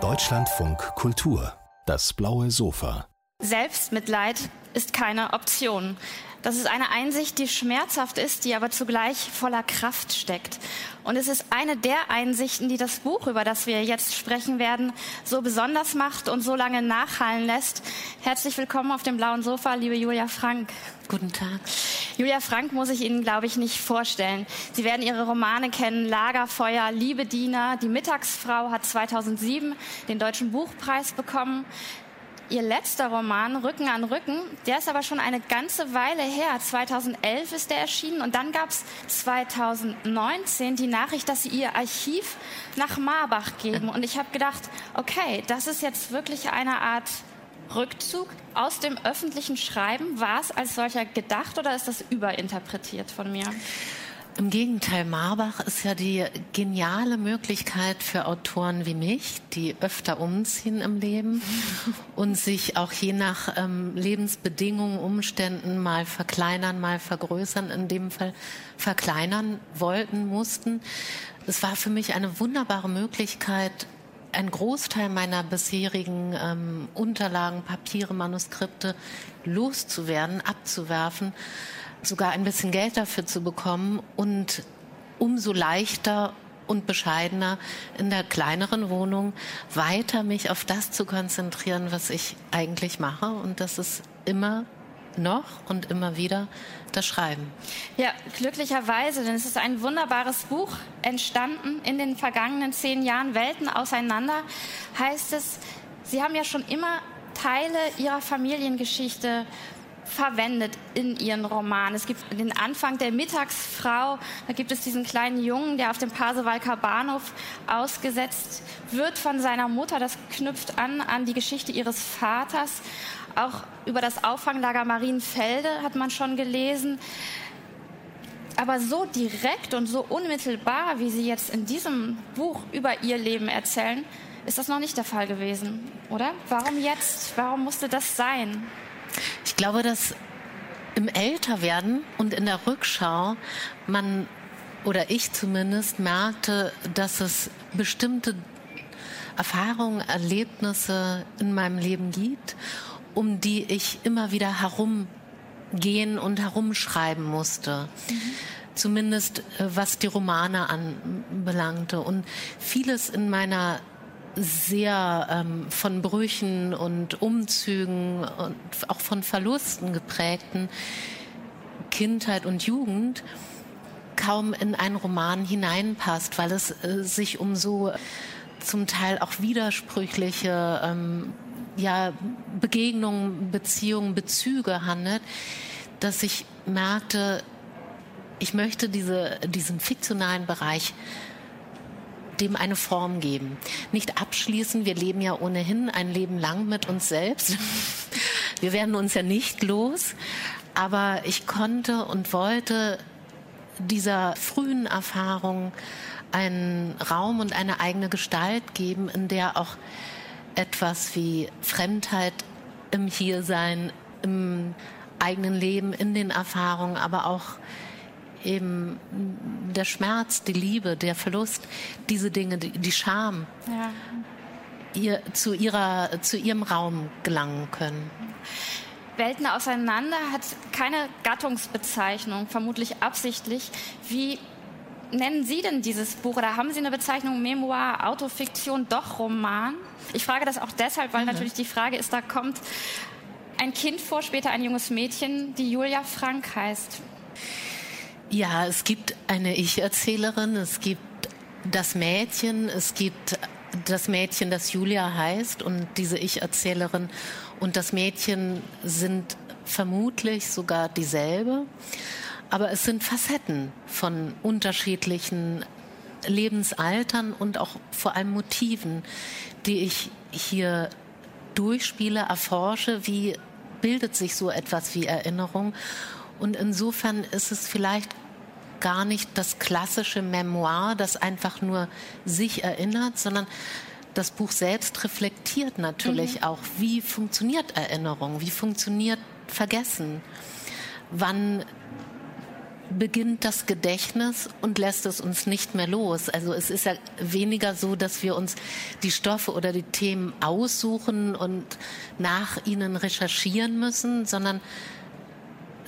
Deutschlandfunk Kultur. Das blaue Sofa. Selbstmitleid ist keine Option. Das ist eine Einsicht, die schmerzhaft ist, die aber zugleich voller Kraft steckt. Und es ist eine der Einsichten, die das Buch, über das wir jetzt sprechen werden, so besonders macht und so lange nachhallen lässt. Herzlich willkommen auf dem blauen Sofa, liebe Julia Frank. Guten Tag. Julia Frank muss ich Ihnen, glaube ich, nicht vorstellen. Sie werden Ihre Romane kennen. Lagerfeuer, Liebe Diener, Die Mittagsfrau hat 2007 den Deutschen Buchpreis bekommen. Ihr letzter Roman, Rücken an Rücken, der ist aber schon eine ganze Weile her. 2011 ist der erschienen und dann gab es 2019 die Nachricht, dass Sie Ihr Archiv nach Marbach geben. Und ich habe gedacht, okay, das ist jetzt wirklich eine Art Rückzug aus dem öffentlichen Schreiben. War es als solcher gedacht oder ist das überinterpretiert von mir? Im Gegenteil, Marbach ist ja die geniale Möglichkeit für Autoren wie mich, die öfter umziehen im Leben und sich auch je nach ähm, Lebensbedingungen, Umständen mal verkleinern, mal vergrößern, in dem Fall verkleinern wollten, mussten. Es war für mich eine wunderbare Möglichkeit, ein Großteil meiner bisherigen ähm, Unterlagen, Papiere, Manuskripte loszuwerden, abzuwerfen sogar ein bisschen Geld dafür zu bekommen und umso leichter und bescheidener in der kleineren Wohnung weiter mich auf das zu konzentrieren, was ich eigentlich mache. Und das ist immer noch und immer wieder das Schreiben. Ja, glücklicherweise, denn es ist ein wunderbares Buch entstanden in den vergangenen zehn Jahren. Welten auseinander heißt es, Sie haben ja schon immer Teile Ihrer Familiengeschichte verwendet in ihren Romanen. Es gibt den Anfang der Mittagsfrau, da gibt es diesen kleinen Jungen, der auf dem Pasewalker Bahnhof ausgesetzt wird von seiner Mutter. Das knüpft an an die Geschichte ihres Vaters. Auch über das Auffanglager Marienfelde hat man schon gelesen. Aber so direkt und so unmittelbar, wie Sie jetzt in diesem Buch über Ihr Leben erzählen, ist das noch nicht der Fall gewesen, oder? Warum jetzt? Warum musste das sein? Ich glaube, dass im Älterwerden und in der Rückschau man oder ich zumindest merkte, dass es bestimmte Erfahrungen, Erlebnisse in meinem Leben gibt, um die ich immer wieder herumgehen und herumschreiben musste. Mhm. Zumindest äh, was die Romane anbelangte. Und vieles in meiner sehr ähm, von Brüchen und Umzügen und auch von Verlusten geprägten Kindheit und Jugend kaum in einen Roman hineinpasst, weil es äh, sich um so zum Teil auch widersprüchliche ähm, ja, Begegnungen, Beziehungen, Bezüge handelt, dass ich merkte, ich möchte diese, diesen fiktionalen Bereich dem eine Form geben. Nicht abschließen, wir leben ja ohnehin ein Leben lang mit uns selbst. Wir werden uns ja nicht los, aber ich konnte und wollte dieser frühen Erfahrung einen Raum und eine eigene Gestalt geben, in der auch etwas wie Fremdheit im Hiersein, im eigenen Leben, in den Erfahrungen, aber auch eben der Schmerz, die Liebe, der Verlust, diese Dinge, die, die Scham, ja. ihr, zu, ihrer, zu ihrem Raum gelangen können. Welten auseinander hat keine Gattungsbezeichnung, vermutlich absichtlich. Wie nennen Sie denn dieses Buch oder haben Sie eine Bezeichnung Memoir, Autofiktion, doch Roman? Ich frage das auch deshalb, weil mhm. natürlich die Frage ist, da kommt ein Kind vor, später ein junges Mädchen, die Julia Frank heißt. Ja, es gibt eine Ich-Erzählerin, es gibt das Mädchen, es gibt das Mädchen, das Julia heißt und diese Ich-Erzählerin und das Mädchen sind vermutlich sogar dieselbe, aber es sind Facetten von unterschiedlichen Lebensaltern und auch vor allem Motiven, die ich hier durchspiele, erforsche, wie bildet sich so etwas wie Erinnerung. Und insofern ist es vielleicht gar nicht das klassische Memoir, das einfach nur sich erinnert, sondern das Buch selbst reflektiert natürlich mhm. auch, wie funktioniert Erinnerung, wie funktioniert Vergessen, wann beginnt das Gedächtnis und lässt es uns nicht mehr los. Also es ist ja weniger so, dass wir uns die Stoffe oder die Themen aussuchen und nach ihnen recherchieren müssen, sondern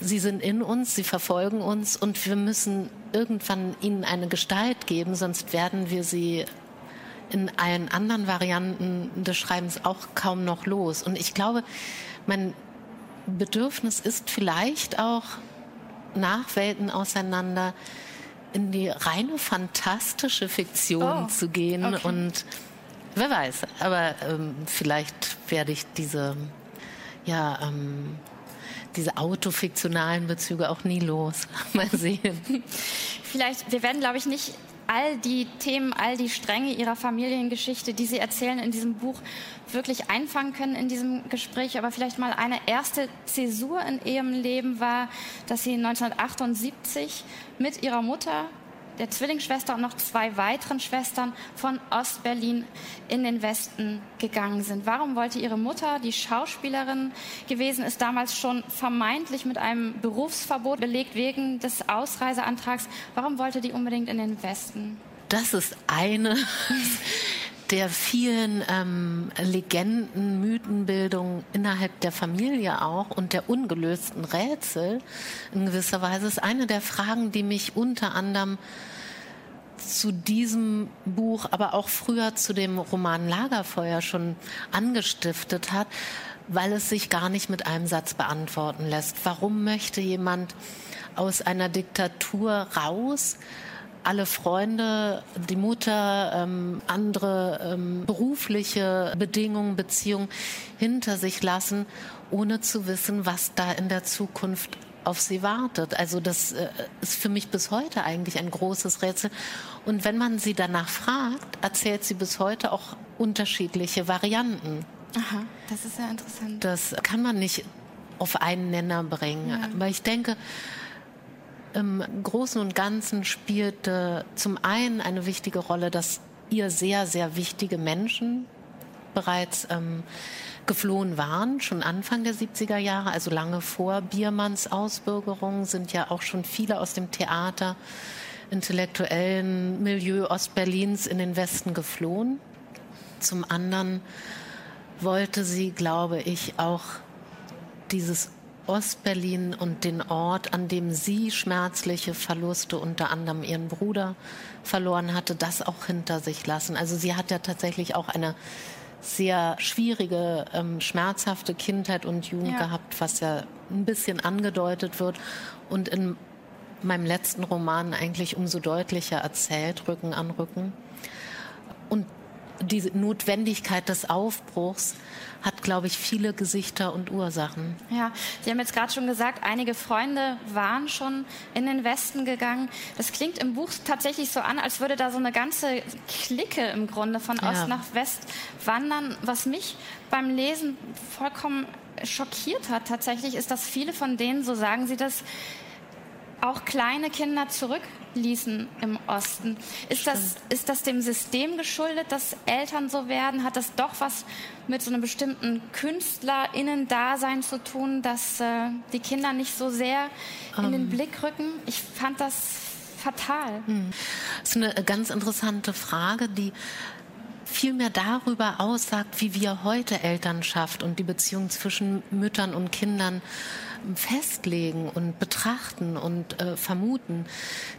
sie sind in uns, sie verfolgen uns und wir müssen irgendwann ihnen eine Gestalt geben, sonst werden wir sie in allen anderen Varianten des Schreibens auch kaum noch los. Und ich glaube, mein Bedürfnis ist vielleicht auch nach Welten auseinander in die reine fantastische Fiktion oh, zu gehen okay. und wer weiß, aber ähm, vielleicht werde ich diese ja ähm, diese autofiktionalen Bezüge auch nie los. Mal sehen. Vielleicht, wir werden, glaube ich, nicht all die Themen, all die Stränge ihrer Familiengeschichte, die sie erzählen in diesem Buch, wirklich einfangen können in diesem Gespräch. Aber vielleicht mal eine erste Zäsur in ihrem Leben war, dass sie 1978 mit ihrer Mutter der Zwillingsschwester und noch zwei weiteren Schwestern von Ostberlin in den Westen gegangen sind. Warum wollte ihre Mutter, die Schauspielerin gewesen ist, damals schon vermeintlich mit einem Berufsverbot belegt wegen des Ausreiseantrags, warum wollte die unbedingt in den Westen? Das ist eine der vielen ähm, Legenden, Mythenbildung innerhalb der Familie auch und der ungelösten Rätsel in gewisser Weise ist eine der Fragen, die mich unter anderem zu diesem Buch, aber auch früher zu dem Roman Lagerfeuer schon angestiftet hat, weil es sich gar nicht mit einem Satz beantworten lässt. Warum möchte jemand aus einer Diktatur raus? Alle Freunde, die Mutter, ähm, andere ähm, berufliche Bedingungen, Beziehungen hinter sich lassen, ohne zu wissen, was da in der Zukunft auf sie wartet. Also das äh, ist für mich bis heute eigentlich ein großes Rätsel. Und wenn man sie danach fragt, erzählt sie bis heute auch unterschiedliche Varianten. Aha, das ist sehr interessant. Das kann man nicht auf einen Nenner bringen. Ja. Aber ich denke, im Großen und Ganzen spielte zum einen eine wichtige Rolle, dass ihr sehr, sehr wichtige Menschen bereits ähm, geflohen waren, schon Anfang der 70er Jahre, also lange vor Biermanns Ausbürgerung, sind ja auch schon viele aus dem Theater, intellektuellen Milieu Ostberlins in den Westen geflohen. Zum anderen wollte sie, glaube ich, auch dieses Ostberlin und den Ort, an dem sie schmerzliche Verluste, unter anderem ihren Bruder verloren hatte, das auch hinter sich lassen. Also sie hat ja tatsächlich auch eine sehr schwierige, ähm, schmerzhafte Kindheit und Jugend ja. gehabt, was ja ein bisschen angedeutet wird und in meinem letzten Roman eigentlich umso deutlicher erzählt, Rücken an Rücken. Und diese Notwendigkeit des Aufbruchs hat, glaube ich, viele Gesichter und Ursachen. Ja, Sie haben jetzt gerade schon gesagt, einige Freunde waren schon in den Westen gegangen. Das klingt im Buch tatsächlich so an, als würde da so eine ganze Clique im Grunde von Ost ja. nach West wandern. Was mich beim Lesen vollkommen schockiert hat tatsächlich, ist, dass viele von denen, so sagen Sie das, auch kleine Kinder zurückließen im Osten. Ist das, ist das dem System geschuldet, dass Eltern so werden? Hat das doch was mit so einem bestimmten KünstlerInnen-Dasein zu tun, dass äh, die Kinder nicht so sehr in um. den ähm. Blick rücken? Ich fand das fatal. Hm. Das ist eine ganz interessante Frage, die viel mehr darüber aussagt, wie wir heute Elternschaft und die Beziehung zwischen Müttern und Kindern festlegen und betrachten und äh, vermuten.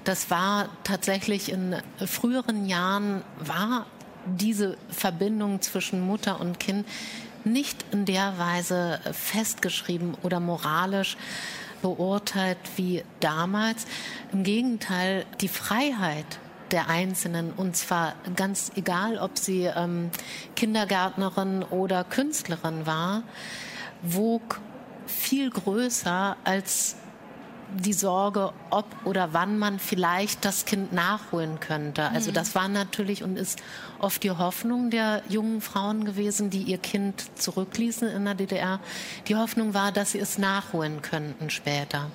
Das war tatsächlich in früheren Jahren, war diese Verbindung zwischen Mutter und Kind nicht in der Weise festgeschrieben oder moralisch beurteilt wie damals. Im Gegenteil, die Freiheit der Einzelnen, und zwar ganz egal, ob sie ähm, Kindergärtnerin oder Künstlerin war, wog viel größer als die Sorge, ob oder wann man vielleicht das Kind nachholen könnte. Also mhm. das war natürlich und ist oft die Hoffnung der jungen Frauen gewesen, die ihr Kind zurückließen in der DDR. Die Hoffnung war, dass sie es nachholen könnten später.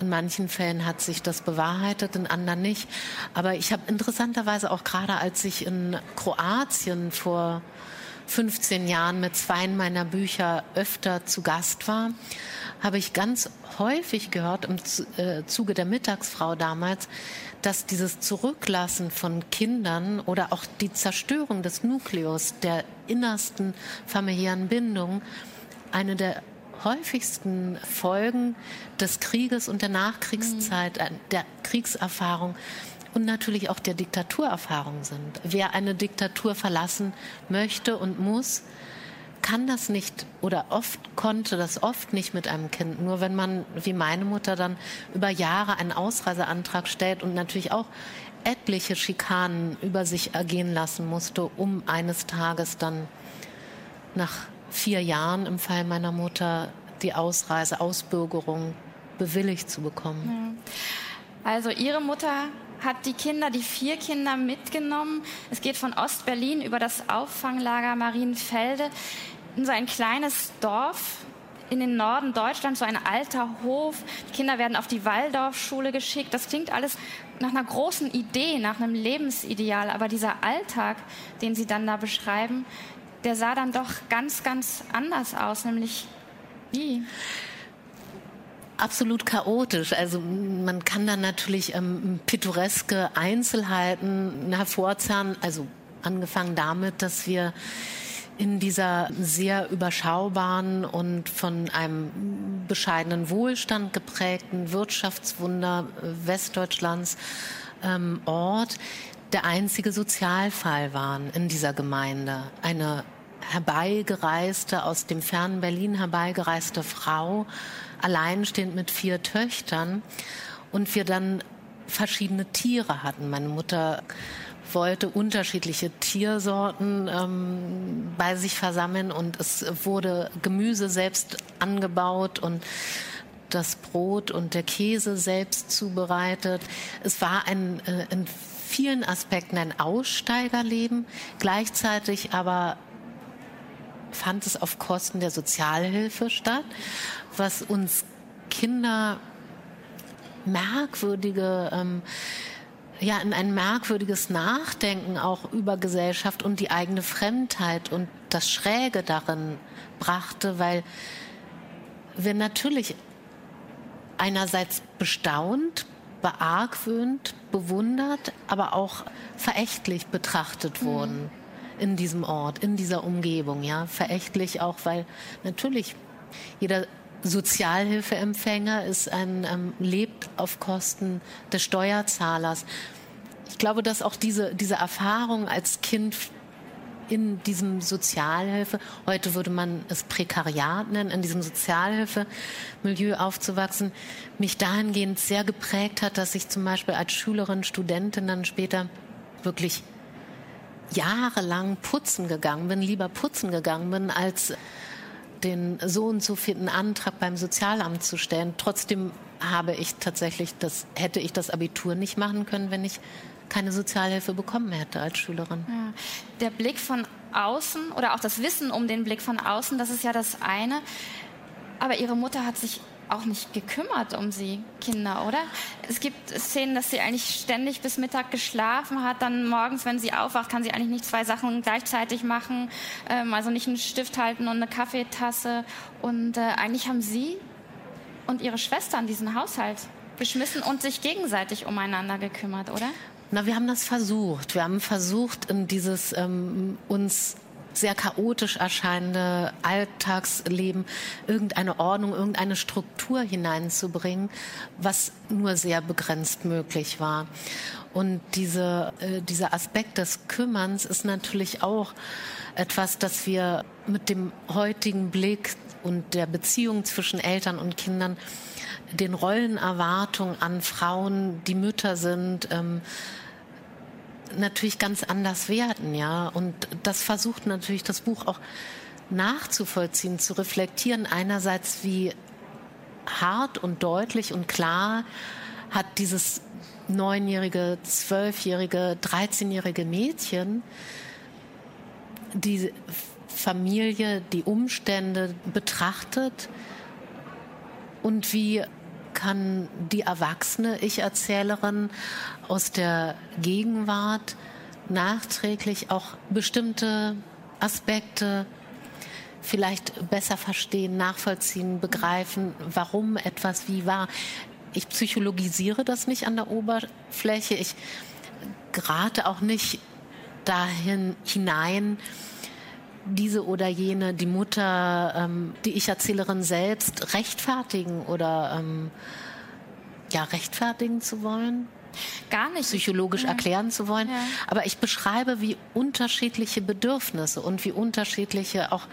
In manchen Fällen hat sich das bewahrheitet, in anderen nicht. Aber ich habe interessanterweise auch gerade, als ich in Kroatien vor 15 Jahren mit zwei meiner Bücher öfter zu Gast war, habe ich ganz häufig gehört im äh, Zuge der Mittagsfrau damals, dass dieses Zurücklassen von Kindern oder auch die Zerstörung des Nukleus, der innersten familiären Bindung, eine der häufigsten Folgen des Krieges und der Nachkriegszeit, mhm. der Kriegserfahrung und natürlich auch der Diktaturerfahrung sind. Wer eine Diktatur verlassen möchte und muss, kann das nicht oder oft konnte das oft nicht mit einem Kind. Nur wenn man, wie meine Mutter, dann über Jahre einen Ausreiseantrag stellt und natürlich auch etliche Schikanen über sich ergehen lassen musste, um eines Tages dann nach vier Jahren im Fall meiner Mutter die Ausreise, Ausbürgerung bewilligt zu bekommen. Also Ihre Mutter hat die Kinder, die vier Kinder mitgenommen. Es geht von Ostberlin über das Auffanglager Marienfelde in so ein kleines Dorf in den Norden Deutschlands, so ein alter Hof. Die Kinder werden auf die Waldorfschule geschickt. Das klingt alles nach einer großen Idee, nach einem Lebensideal. Aber dieser Alltag, den Sie dann da beschreiben, der sah dann doch ganz, ganz anders aus, nämlich wie? Absolut chaotisch. Also man kann dann natürlich ähm, pittoreske Einzelheiten hervorzahlen. Also angefangen damit, dass wir in dieser sehr überschaubaren und von einem bescheidenen Wohlstand geprägten Wirtschaftswunder Westdeutschlands ähm, Ort der einzige Sozialfall waren in dieser Gemeinde. Eine herbeigereiste, aus dem fernen Berlin herbeigereiste Frau, alleinstehend mit vier Töchtern und wir dann verschiedene Tiere hatten. Meine Mutter wollte unterschiedliche Tiersorten ähm, bei sich versammeln und es wurde Gemüse selbst angebaut und das Brot und der Käse selbst zubereitet. Es war ein, äh, in vielen Aspekten ein Aussteigerleben, gleichzeitig aber fand es auf Kosten der Sozialhilfe statt, was uns Kinder merkwürdige ähm, ja in ein merkwürdiges Nachdenken auch über Gesellschaft und die eigene Fremdheit und das Schräge darin brachte, weil wir natürlich einerseits bestaunt, beargwöhnt, bewundert, aber auch verächtlich betrachtet wurden. Mhm in diesem Ort, in dieser Umgebung, ja, verächtlich auch, weil natürlich jeder Sozialhilfeempfänger ist ein, ähm, lebt auf Kosten des Steuerzahlers. Ich glaube, dass auch diese, diese Erfahrung als Kind in diesem Sozialhilfe, heute würde man es Prekariat nennen, in diesem Sozialhilfemilieu aufzuwachsen, mich dahingehend sehr geprägt hat, dass ich zum Beispiel als Schülerin, Studentin dann später wirklich jahrelang putzen gegangen bin, lieber putzen gegangen bin, als den so und so Antrag beim Sozialamt zu stellen. Trotzdem habe ich tatsächlich das, hätte ich das Abitur nicht machen können, wenn ich keine Sozialhilfe bekommen hätte als Schülerin. Ja. Der Blick von außen oder auch das Wissen um den Blick von außen, das ist ja das eine. Aber ihre Mutter hat sich auch nicht gekümmert um sie, Kinder, oder? Es gibt Szenen, dass sie eigentlich ständig bis Mittag geschlafen hat. Dann morgens, wenn sie aufwacht, kann sie eigentlich nicht zwei Sachen gleichzeitig machen. Ähm, also nicht einen Stift halten und eine Kaffeetasse. Und äh, eigentlich haben sie und ihre Schwestern diesen Haushalt beschmissen und sich gegenseitig umeinander gekümmert, oder? Na, wir haben das versucht. Wir haben versucht, dieses ähm, uns sehr chaotisch erscheinende Alltagsleben irgendeine Ordnung, irgendeine Struktur hineinzubringen, was nur sehr begrenzt möglich war. Und diese, äh, dieser Aspekt des Kümmerns ist natürlich auch etwas, das wir mit dem heutigen Blick und der Beziehung zwischen Eltern und Kindern den Rollenerwartungen an Frauen, die Mütter sind, ähm, natürlich ganz anders werden, ja. Und das versucht natürlich das Buch auch nachzuvollziehen, zu reflektieren. Einerseits, wie hart und deutlich und klar hat dieses neunjährige, zwölfjährige, dreizehnjährige Mädchen die Familie, die Umstände betrachtet und wie kann die erwachsene Ich-Erzählerin aus der Gegenwart nachträglich auch bestimmte Aspekte vielleicht besser verstehen, nachvollziehen, begreifen, warum etwas wie war. Ich psychologisiere das nicht an der Oberfläche. Ich gerate auch nicht dahin hinein, diese oder jene, die Mutter, ähm, die Ich-Erzählerin selbst rechtfertigen oder ähm, ja, rechtfertigen zu wollen. Gar nicht. Psychologisch ja. erklären zu wollen. Ja. Aber ich beschreibe, wie unterschiedliche Bedürfnisse und wie unterschiedliche auch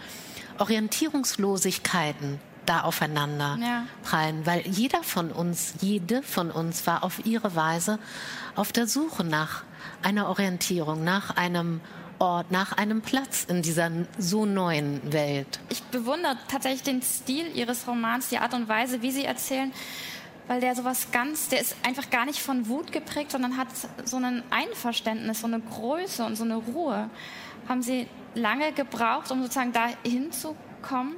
Orientierungslosigkeiten da aufeinander ja. prallen, weil jeder von uns, jede von uns war auf ihre Weise auf der Suche nach einer Orientierung, nach einem Ort, nach einem Platz in dieser so neuen Welt. Ich bewundere tatsächlich den Stil Ihres Romans, die Art und Weise, wie Sie erzählen, weil der sowas ganz, der ist einfach gar nicht von Wut geprägt, sondern hat so ein Einverständnis, so eine Größe und so eine Ruhe. Haben Sie lange gebraucht, um sozusagen da hinzukommen?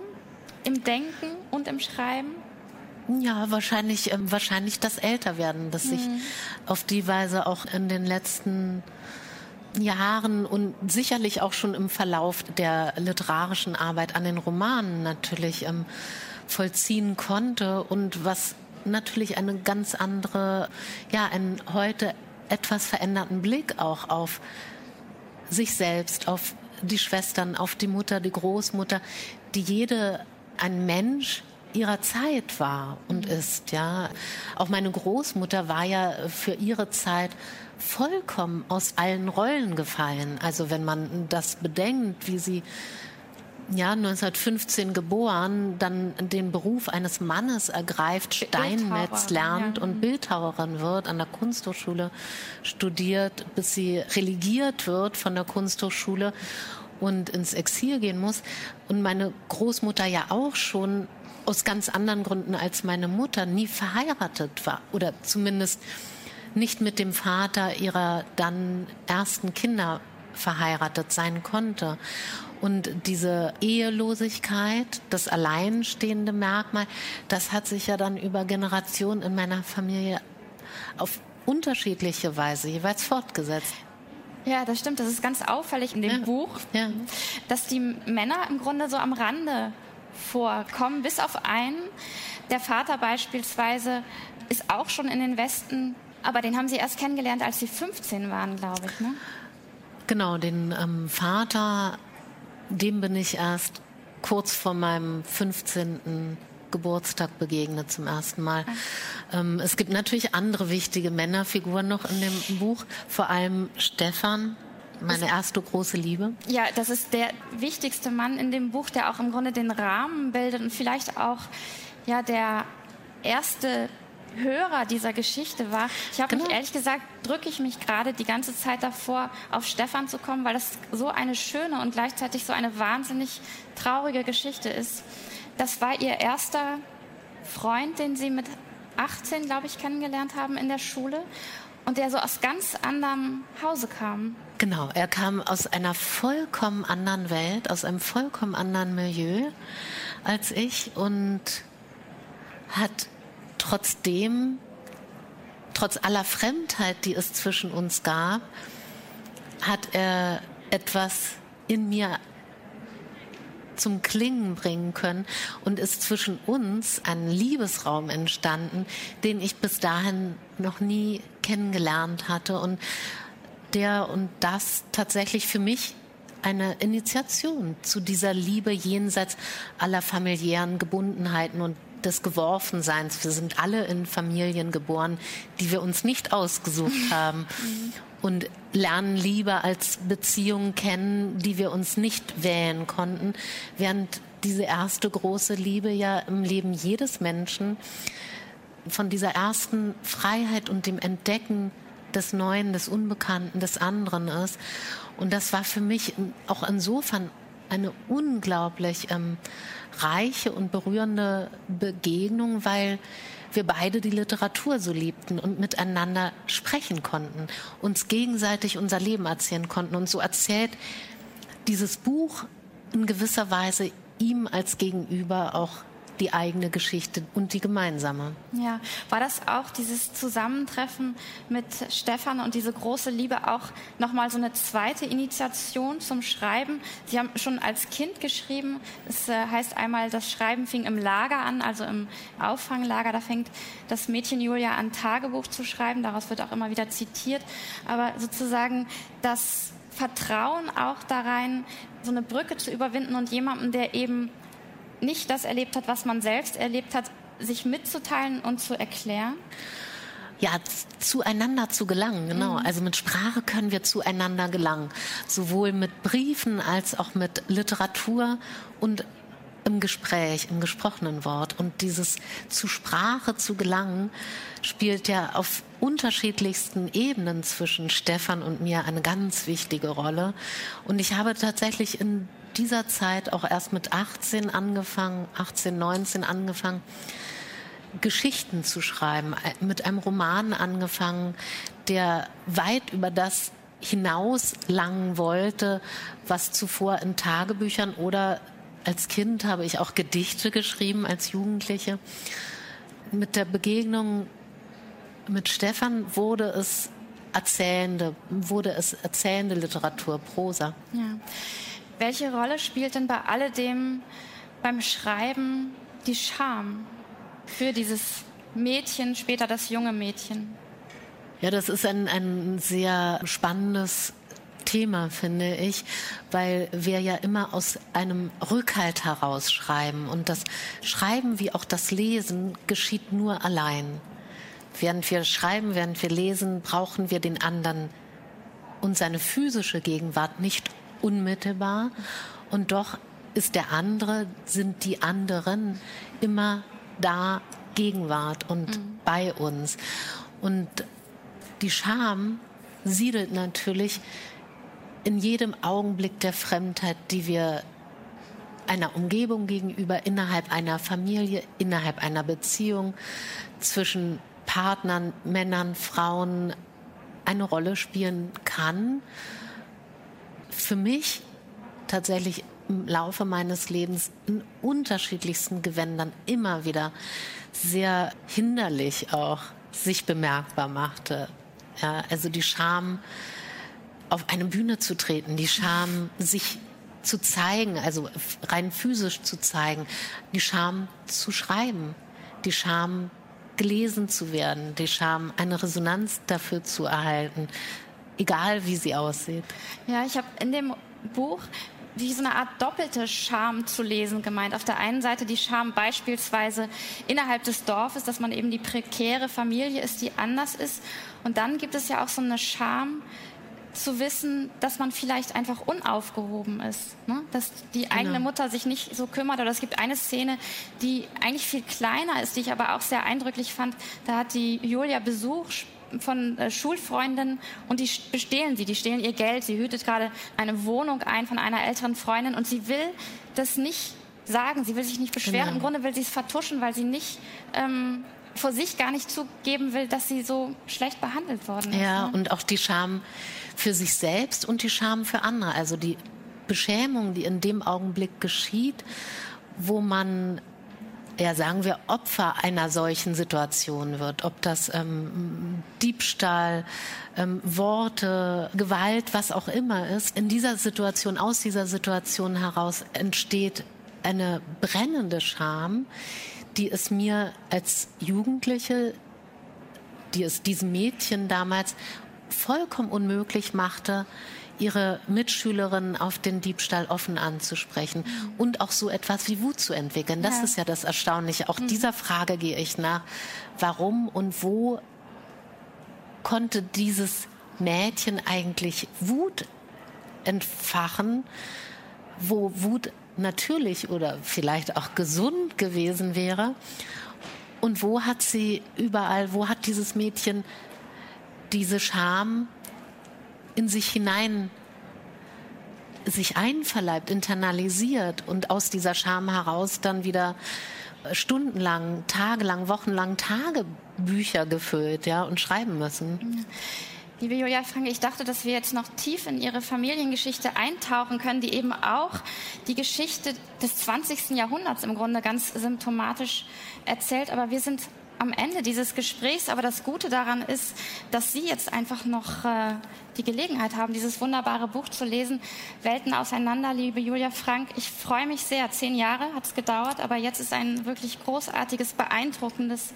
Im Denken und im Schreiben? Ja, wahrscheinlich, äh, wahrscheinlich das Älterwerden, das sich mhm. auf die Weise auch in den letzten Jahren und sicherlich auch schon im Verlauf der literarischen Arbeit an den Romanen natürlich ähm, vollziehen konnte und was natürlich eine ganz andere, ja, einen heute etwas veränderten Blick auch auf sich selbst, auf die Schwestern, auf die Mutter, die Großmutter, die jede ein Mensch ihrer Zeit war und ist, ja. Auch meine Großmutter war ja für ihre Zeit vollkommen aus allen Rollen gefallen. Also wenn man das bedenkt, wie sie ja, 1915 geboren, dann den Beruf eines Mannes ergreift, Steinmetz lernt und Bildhauerin wird, an der Kunsthochschule studiert, bis sie religiert wird von der Kunsthochschule und ins Exil gehen muss. Und meine Großmutter ja auch schon aus ganz anderen Gründen als meine Mutter nie verheiratet war oder zumindest nicht mit dem Vater ihrer dann ersten Kinder verheiratet sein konnte. Und diese Ehelosigkeit, das alleinstehende Merkmal, das hat sich ja dann über Generationen in meiner Familie auf unterschiedliche Weise jeweils fortgesetzt. Ja, das stimmt. Das ist ganz auffällig in dem ja. Buch, ja. dass die Männer im Grunde so am Rande vorkommen, bis auf einen. Der Vater beispielsweise ist auch schon in den Westen, aber den haben sie erst kennengelernt, als sie 15 waren, glaube ich. Ne? Genau, den ähm, Vater, dem bin ich erst kurz vor meinem 15. Geburtstag begegnet zum ersten Mal. Ähm, es gibt natürlich andere wichtige Männerfiguren noch in dem Buch, vor allem Stefan, meine erste große Liebe. Ja, das ist der wichtigste Mann in dem Buch, der auch im Grunde den Rahmen bildet und vielleicht auch ja der erste Hörer dieser Geschichte war. Ich habe genau. mich ehrlich gesagt, drücke ich mich gerade die ganze Zeit davor, auf Stefan zu kommen, weil das so eine schöne und gleichzeitig so eine wahnsinnig traurige Geschichte ist. Das war ihr erster Freund, den sie mit 18, glaube ich, kennengelernt haben in der Schule und der so aus ganz anderem Hause kam. Genau, er kam aus einer vollkommen anderen Welt, aus einem vollkommen anderen Milieu als ich und hat trotzdem, trotz aller Fremdheit, die es zwischen uns gab, hat er etwas in mir zum Klingen bringen können und ist zwischen uns ein Liebesraum entstanden, den ich bis dahin noch nie kennengelernt hatte und der und das tatsächlich für mich eine Initiation zu dieser Liebe jenseits aller familiären Gebundenheiten und des Geworfenseins. Wir sind alle in Familien geboren, die wir uns nicht ausgesucht haben. und lernen Liebe als Beziehung kennen, die wir uns nicht wählen konnten, während diese erste große Liebe ja im Leben jedes Menschen von dieser ersten Freiheit und dem Entdecken des Neuen, des Unbekannten, des anderen ist. Und das war für mich auch insofern eine unglaublich ähm, reiche und berührende Begegnung, weil wir beide die Literatur so liebten und miteinander sprechen konnten, uns gegenseitig unser Leben erzählen konnten. Und so erzählt dieses Buch in gewisser Weise ihm als Gegenüber auch die eigene Geschichte und die gemeinsame. Ja, war das auch dieses Zusammentreffen mit Stefan und diese große Liebe auch nochmal so eine zweite Initiation zum Schreiben? Sie haben schon als Kind geschrieben. Es äh, heißt einmal, das Schreiben fing im Lager an, also im Auffanglager. Da fängt das Mädchen Julia an, Tagebuch zu schreiben. Daraus wird auch immer wieder zitiert. Aber sozusagen das Vertrauen auch da rein, so eine Brücke zu überwinden und jemandem, der eben nicht das erlebt hat, was man selbst erlebt hat, sich mitzuteilen und zu erklären? Ja, zueinander zu gelangen, genau. Mhm. Also mit Sprache können wir zueinander gelangen. Sowohl mit Briefen als auch mit Literatur und im Gespräch, im gesprochenen Wort. Und dieses zu Sprache zu gelangen, spielt ja auf unterschiedlichsten Ebenen zwischen Stefan und mir eine ganz wichtige Rolle. Und ich habe tatsächlich in dieser Zeit auch erst mit 18 angefangen, 18, 19 angefangen, Geschichten zu schreiben, äh, mit einem Roman angefangen, der weit über das hinaus langen wollte, was zuvor in Tagebüchern oder als Kind habe ich auch Gedichte geschrieben, als Jugendliche. Mit der Begegnung mit Stefan wurde es erzählende, wurde es erzählende Literatur, Prosa. Ja. Welche Rolle spielt denn bei alledem beim Schreiben die Scham für dieses Mädchen, später das junge Mädchen? Ja, das ist ein, ein sehr spannendes Thema, finde ich, weil wir ja immer aus einem Rückhalt heraus schreiben. Und das Schreiben wie auch das Lesen geschieht nur allein. Während wir schreiben, während wir lesen, brauchen wir den anderen und seine physische Gegenwart nicht unmittelbar. Und doch ist der andere, sind die anderen immer da, Gegenwart und mhm. bei uns. Und die Scham siedelt natürlich in jedem Augenblick der Fremdheit, die wir einer Umgebung gegenüber, innerhalb einer Familie, innerhalb einer Beziehung, zwischen Partnern, Männern, Frauen eine Rolle spielen kann. Für mich tatsächlich im Laufe meines Lebens in unterschiedlichsten Gewändern immer wieder sehr hinderlich auch sich bemerkbar machte. Ja, also die Scham, auf eine Bühne zu treten, die Scham, sich zu zeigen, also rein physisch zu zeigen, die Scham zu schreiben, die Scham gelesen zu werden, die Scham eine Resonanz dafür zu erhalten, egal wie sie aussieht. Ja, ich habe in dem Buch wie so eine Art doppelte Scham zu lesen gemeint. Auf der einen Seite die Scham beispielsweise innerhalb des Dorfes, dass man eben die prekäre Familie ist, die anders ist. Und dann gibt es ja auch so eine Scham, zu wissen, dass man vielleicht einfach unaufgehoben ist, ne? dass die genau. eigene Mutter sich nicht so kümmert. Oder es gibt eine Szene, die eigentlich viel kleiner ist, die ich aber auch sehr eindrücklich fand. Da hat die Julia Besuch von äh, Schulfreundinnen und die bestehlen sie, die stehlen ihr Geld. Sie hütet gerade eine Wohnung ein von einer älteren Freundin und sie will das nicht sagen, sie will sich nicht beschweren. Genau. Im Grunde will sie es vertuschen, weil sie nicht ähm, vor sich gar nicht zugeben will, dass sie so schlecht behandelt worden ist. Ja, ne? und auch die Scham für sich selbst und die Scham für andere. Also die Beschämung, die in dem Augenblick geschieht, wo man ja, sagen wir, Opfer einer solchen Situation wird. Ob das ähm, Diebstahl, ähm, Worte, Gewalt, was auch immer ist. In dieser Situation, aus dieser Situation heraus entsteht eine brennende Scham, die es mir als Jugendliche, die es diesem Mädchen damals vollkommen unmöglich machte, ihre Mitschülerinnen auf den Diebstahl offen anzusprechen mhm. und auch so etwas wie Wut zu entwickeln. Das ja. ist ja das Erstaunliche. Auch mhm. dieser Frage gehe ich nach. Warum und wo konnte dieses Mädchen eigentlich Wut entfachen, wo Wut natürlich oder vielleicht auch gesund gewesen wäre. Und wo hat sie überall, wo hat dieses Mädchen diese Scham in sich hinein sich einverleibt, internalisiert und aus dieser Scham heraus dann wieder stundenlang, tagelang, wochenlang Tagebücher gefüllt, ja, und schreiben müssen. Liebe Julia Franke, ich dachte, dass wir jetzt noch tief in Ihre Familiengeschichte eintauchen können, die eben auch die Geschichte des 20. Jahrhunderts im Grunde ganz symptomatisch erzählt. Aber wir sind am Ende dieses Gesprächs. Aber das Gute daran ist, dass Sie jetzt einfach noch äh, die Gelegenheit haben, dieses wunderbare Buch zu lesen. Welten auseinander, liebe Julia Frank. Ich freue mich sehr. Zehn Jahre hat es gedauert, aber jetzt ist ein wirklich großartiges, beeindruckendes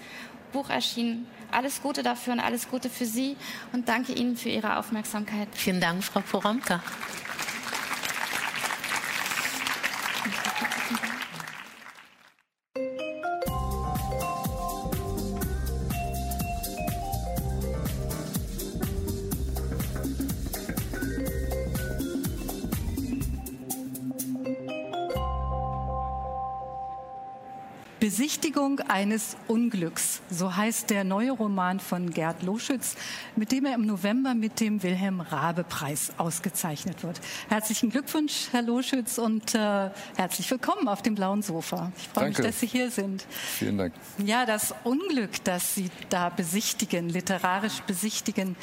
Buch erschienen. Alles Gute dafür und alles Gute für Sie und danke Ihnen für Ihre Aufmerksamkeit. Vielen Dank, Frau Poromka. Besichtigung eines Unglücks, so heißt der neue Roman von Gerd Loschütz, mit dem er im November mit dem Wilhelm Rabe Preis ausgezeichnet wird. Herzlichen Glückwunsch, Herr Loschütz, und äh, herzlich willkommen auf dem blauen Sofa. Ich freue mich, dass Sie hier sind. Vielen Dank. Ja, das Unglück, das Sie da besichtigen, literarisch besichtigen,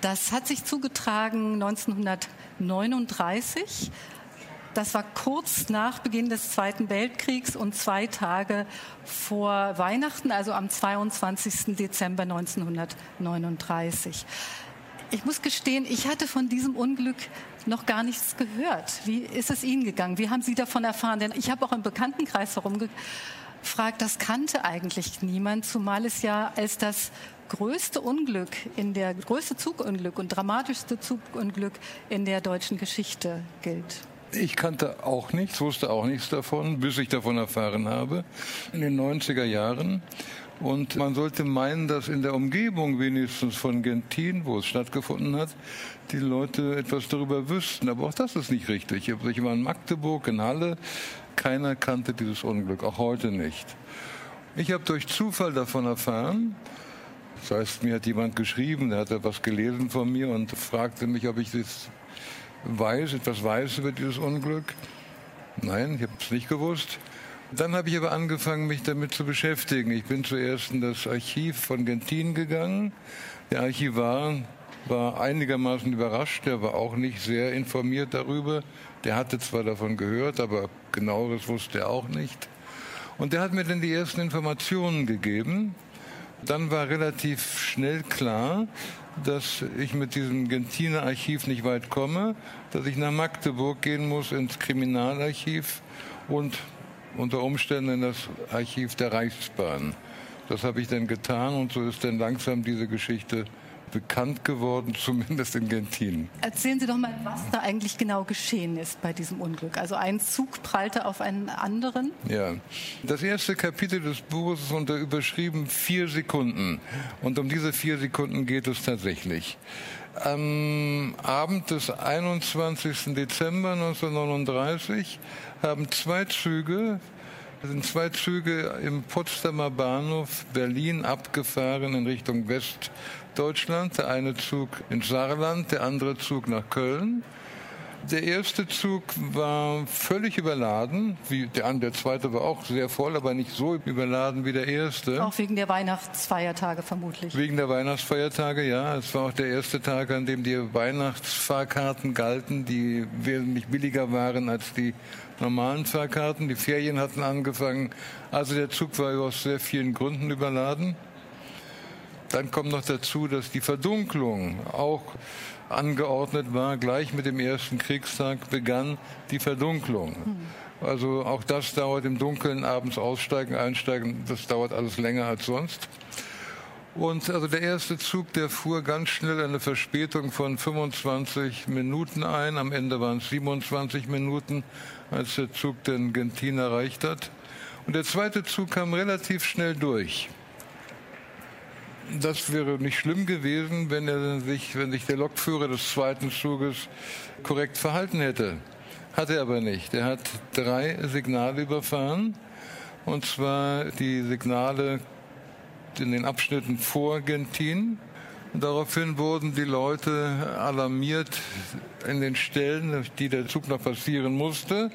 das hat sich zugetragen 1939 das war kurz nach Beginn des Zweiten Weltkriegs und zwei Tage vor Weihnachten, also am 22. Dezember 1939. Ich muss gestehen, ich hatte von diesem Unglück noch gar nichts gehört. Wie ist es Ihnen gegangen? Wie haben Sie davon erfahren? Denn ich habe auch im Bekanntenkreis herumgefragt, das kannte eigentlich niemand, zumal es ja als das größte Unglück in der größte Zugunglück und dramatischste Zugunglück in der deutschen Geschichte gilt. Ich kannte auch nichts, wusste auch nichts davon, bis ich davon erfahren habe, in den 90er Jahren. Und man sollte meinen, dass in der Umgebung wenigstens von Gentin, wo es stattgefunden hat, die Leute etwas darüber wüssten. Aber auch das ist nicht richtig. Ich war in Magdeburg, in Halle. Keiner kannte dieses Unglück, auch heute nicht. Ich habe durch Zufall davon erfahren. Das heißt, mir hat jemand geschrieben, der hat etwas gelesen von mir und fragte mich, ob ich das weiß, etwas weiß über dieses Unglück? Nein, ich habe es nicht gewusst. Dann habe ich aber angefangen, mich damit zu beschäftigen. Ich bin zuerst in das Archiv von Gentin gegangen. Der Archivar war einigermaßen überrascht, der war auch nicht sehr informiert darüber. Der hatte zwar davon gehört, aber genaueres wusste er auch nicht. Und der hat mir dann die ersten Informationen gegeben. Dann war relativ schnell klar, dass ich mit diesem Gentiner Archiv nicht weit komme, dass ich nach Magdeburg gehen muss ins Kriminalarchiv und unter Umständen in das Archiv der Reichsbahn. Das habe ich dann getan und so ist dann langsam diese Geschichte bekannt geworden, zumindest in Gentin. Erzählen Sie doch mal, was da eigentlich genau geschehen ist bei diesem Unglück. Also ein Zug prallte auf einen anderen. Ja, das erste Kapitel des Buches ist unter überschrieben vier Sekunden. Und um diese vier Sekunden geht es tatsächlich. Am Abend des 21. Dezember 1939 haben zwei Züge sind zwei Züge im Potsdamer Bahnhof Berlin abgefahren in Richtung Westdeutschland. Der eine Zug ins Saarland, der andere Zug nach Köln. Der erste Zug war völlig überladen. Wie der, der zweite war auch sehr voll, aber nicht so überladen wie der erste. Auch wegen der Weihnachtsfeiertage vermutlich. Wegen der Weihnachtsfeiertage, ja. Es war auch der erste Tag, an dem die Weihnachtsfahrkarten galten, die wesentlich billiger waren als die normalen Fahrkarten. Die Ferien hatten angefangen. Also der Zug war aus sehr vielen Gründen überladen. Dann kommt noch dazu, dass die Verdunklung auch angeordnet war. Gleich mit dem ersten Kriegstag begann die Verdunklung. Also auch das dauert im Dunkeln, abends aussteigen, einsteigen, das dauert alles länger als sonst. Und also der erste Zug, der fuhr ganz schnell eine Verspätung von 25 Minuten ein. Am Ende waren es 27 Minuten, als der Zug den Gentin erreicht hat. Und der zweite Zug kam relativ schnell durch. Das wäre nicht schlimm gewesen, wenn er sich, wenn sich der Lokführer des zweiten Zuges korrekt verhalten hätte. Hat er aber nicht. Er hat drei Signale überfahren. Und zwar die Signale in den Abschnitten vor Gentin. Daraufhin wurden die Leute alarmiert in den Stellen, die der Zug noch passieren musste.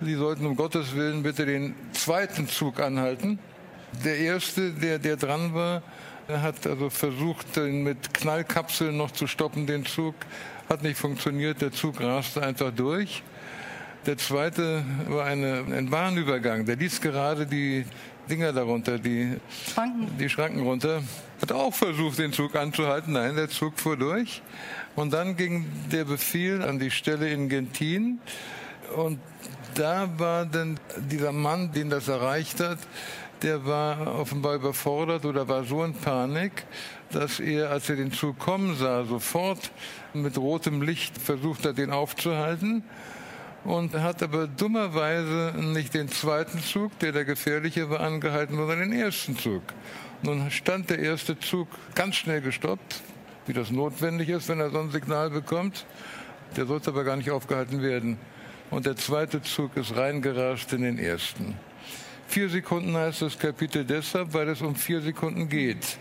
Sie sollten um Gottes Willen bitte den zweiten Zug anhalten. Der erste, der, der dran war, Er hat also versucht, den mit Knallkapseln noch zu stoppen, den Zug. Hat nicht funktioniert, der Zug raste einfach durch. Der zweite war eine, ein Bahnübergang. Der ließ gerade die Dinger darunter, die Schranken. die Schranken runter. Hat auch versucht, den Zug anzuhalten. Nein, der Zug fuhr durch. Und dann ging der Befehl an die Stelle in Gentin. Und da war dann dieser Mann, den das erreicht hat, der war offenbar überfordert oder war so in Panik, dass er, als er den Zug kommen sah, sofort mit rotem Licht versucht hat, den aufzuhalten und hat aber dummerweise nicht den zweiten Zug, der der gefährliche war, angehalten, sondern den ersten Zug. Nun stand der erste Zug ganz schnell gestoppt, wie das notwendig ist, wenn er so ein Signal bekommt. Der sollte aber gar nicht aufgehalten werden. Und der zweite Zug ist reingerascht in den ersten. Vier Sekunden heißt das Kapitel deshalb, weil es um vier Sekunden geht.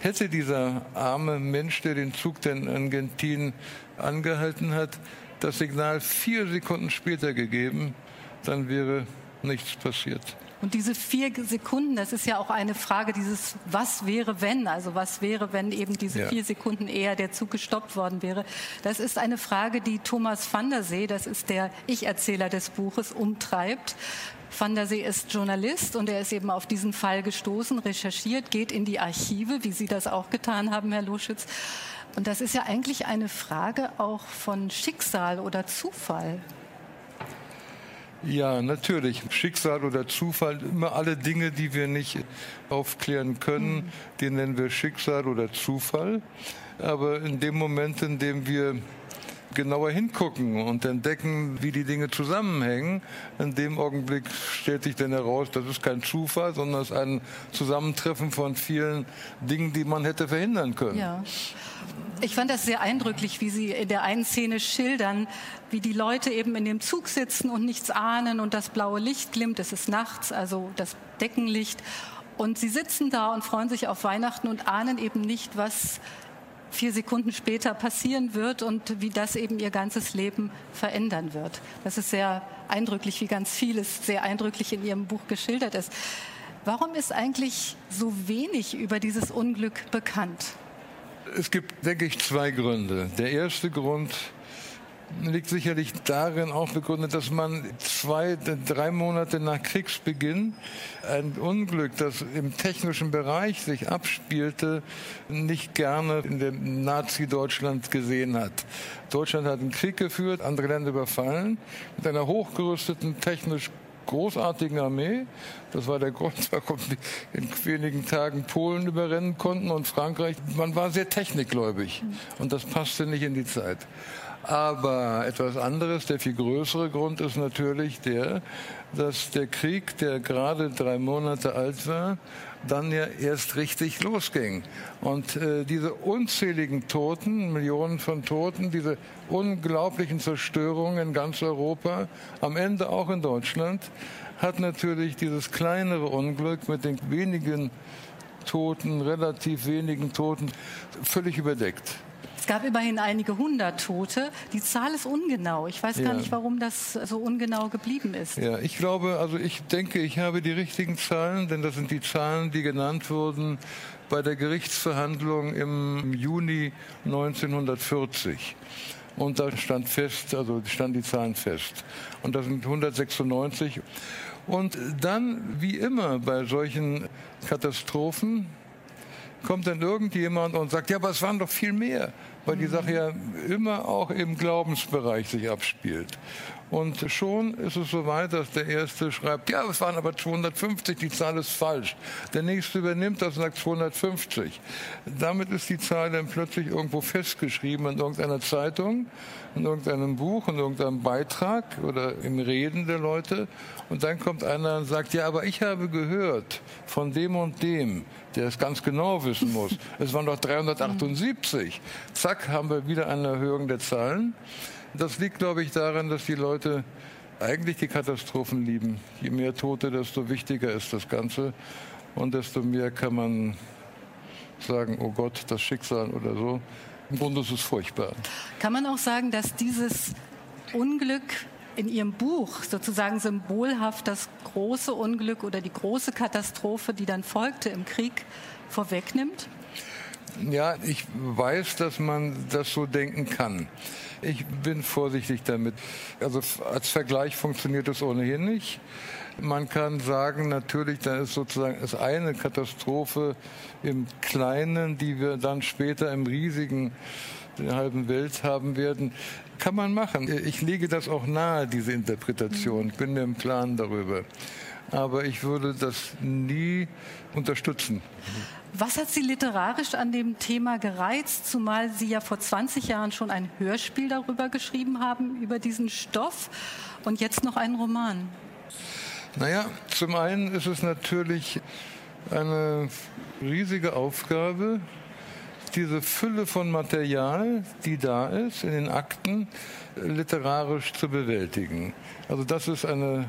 Hätte dieser arme Mensch, der den Zug in Gentin angehalten hat, das Signal vier Sekunden später gegeben, dann wäre nichts passiert. Und diese vier Sekunden, das ist ja auch eine Frage dieses Was wäre wenn? Also was wäre, wenn eben diese ja. vier Sekunden eher der Zug gestoppt worden wäre? Das ist eine Frage, die Thomas van der See, das ist der Ich-Erzähler des Buches, umtreibt. Van der See ist Journalist und er ist eben auf diesen Fall gestoßen, recherchiert, geht in die Archive, wie Sie das auch getan haben, Herr Loschitz. Und das ist ja eigentlich eine Frage auch von Schicksal oder Zufall. Ja, natürlich. Schicksal oder Zufall, immer alle Dinge, die wir nicht aufklären können, mhm. die nennen wir Schicksal oder Zufall. Aber in dem Moment, in dem wir genauer hingucken und entdecken, wie die Dinge zusammenhängen. In dem Augenblick stellt sich dann heraus, das ist kein Zufall, sondern es ist ein Zusammentreffen von vielen Dingen, die man hätte verhindern können. Ja. Ich fand das sehr eindrücklich, wie Sie in der einen Szene schildern, wie die Leute eben in dem Zug sitzen und nichts ahnen und das blaue Licht glimmt. Es ist nachts, also das Deckenlicht. Und sie sitzen da und freuen sich auf Weihnachten und ahnen eben nicht, was vier Sekunden später passieren wird und wie das eben ihr ganzes Leben verändern wird. Das ist sehr eindrücklich, wie ganz vieles sehr eindrücklich in Ihrem Buch geschildert ist. Warum ist eigentlich so wenig über dieses Unglück bekannt? Es gibt, denke ich, zwei Gründe. Der erste Grund liegt sicherlich darin auch begründet, dass man zwei, drei Monate nach Kriegsbeginn ein Unglück, das im technischen Bereich sich abspielte, nicht gerne in dem Nazi-Deutschland gesehen hat. Deutschland hat einen Krieg geführt, andere Länder überfallen, mit einer hochgerüsteten, technisch großartigen Armee. Das war der Grund, warum die in wenigen Tagen Polen überrennen konnten und Frankreich. Man war sehr technikgläubig und das passte nicht in die Zeit. Aber etwas anderes, der viel größere Grund ist natürlich der, dass der Krieg, der gerade drei Monate alt war, dann ja erst richtig losging. Und äh, diese unzähligen Toten, Millionen von Toten, diese unglaublichen Zerstörungen in ganz Europa, am Ende auch in Deutschland, hat natürlich dieses kleinere Unglück mit den wenigen Toten, relativ wenigen Toten, völlig überdeckt. Es gab immerhin einige hundert Tote. Die Zahl ist ungenau. Ich weiß ja. gar nicht, warum das so ungenau geblieben ist. Ja, ich glaube, also ich denke, ich habe die richtigen Zahlen, denn das sind die Zahlen, die genannt wurden bei der Gerichtsverhandlung im Juni 1940. Und da stand fest, also stand die Zahlen fest. Und das sind 196. Und dann, wie immer bei solchen Katastrophen, kommt dann irgendjemand und sagt, ja, aber es waren doch viel mehr weil die Sache ja immer auch im Glaubensbereich sich abspielt. Und schon ist es so weit, dass der Erste schreibt, ja, es waren aber 250, die Zahl ist falsch. Der Nächste übernimmt das und sagt 250. Damit ist die Zahl dann plötzlich irgendwo festgeschrieben in irgendeiner Zeitung, in irgendeinem Buch, in irgendeinem Beitrag oder im Reden der Leute. Und dann kommt einer und sagt, ja, aber ich habe gehört von dem und dem, der es ganz genau wissen muss. Es waren doch 378. Zack, haben wir wieder eine Erhöhung der Zahlen. Das liegt, glaube ich, daran, dass die Leute eigentlich die Katastrophen lieben. Je mehr Tote, desto wichtiger ist das Ganze. Und desto mehr kann man sagen, oh Gott, das Schicksal oder so. Im Grunde ist es furchtbar. Kann man auch sagen, dass dieses Unglück in Ihrem Buch sozusagen symbolhaft das große Unglück oder die große Katastrophe, die dann folgte im Krieg, vorwegnimmt? Ja, ich weiß, dass man das so denken kann. Ich bin vorsichtig damit. Also als Vergleich funktioniert es ohnehin nicht. Man kann sagen, natürlich, da ist sozusagen ist eine Katastrophe im Kleinen, die wir dann später im riesigen der halben Welt haben werden. Kann man machen. Ich lege das auch nahe, diese Interpretation. Ich bin mir im Klaren darüber. Aber ich würde das nie unterstützen. Was hat Sie literarisch an dem Thema gereizt, zumal Sie ja vor 20 Jahren schon ein Hörspiel darüber geschrieben haben, über diesen Stoff und jetzt noch einen Roman? Naja, zum einen ist es natürlich eine riesige Aufgabe, diese Fülle von Material, die da ist in den Akten, literarisch zu bewältigen. Also das ist eine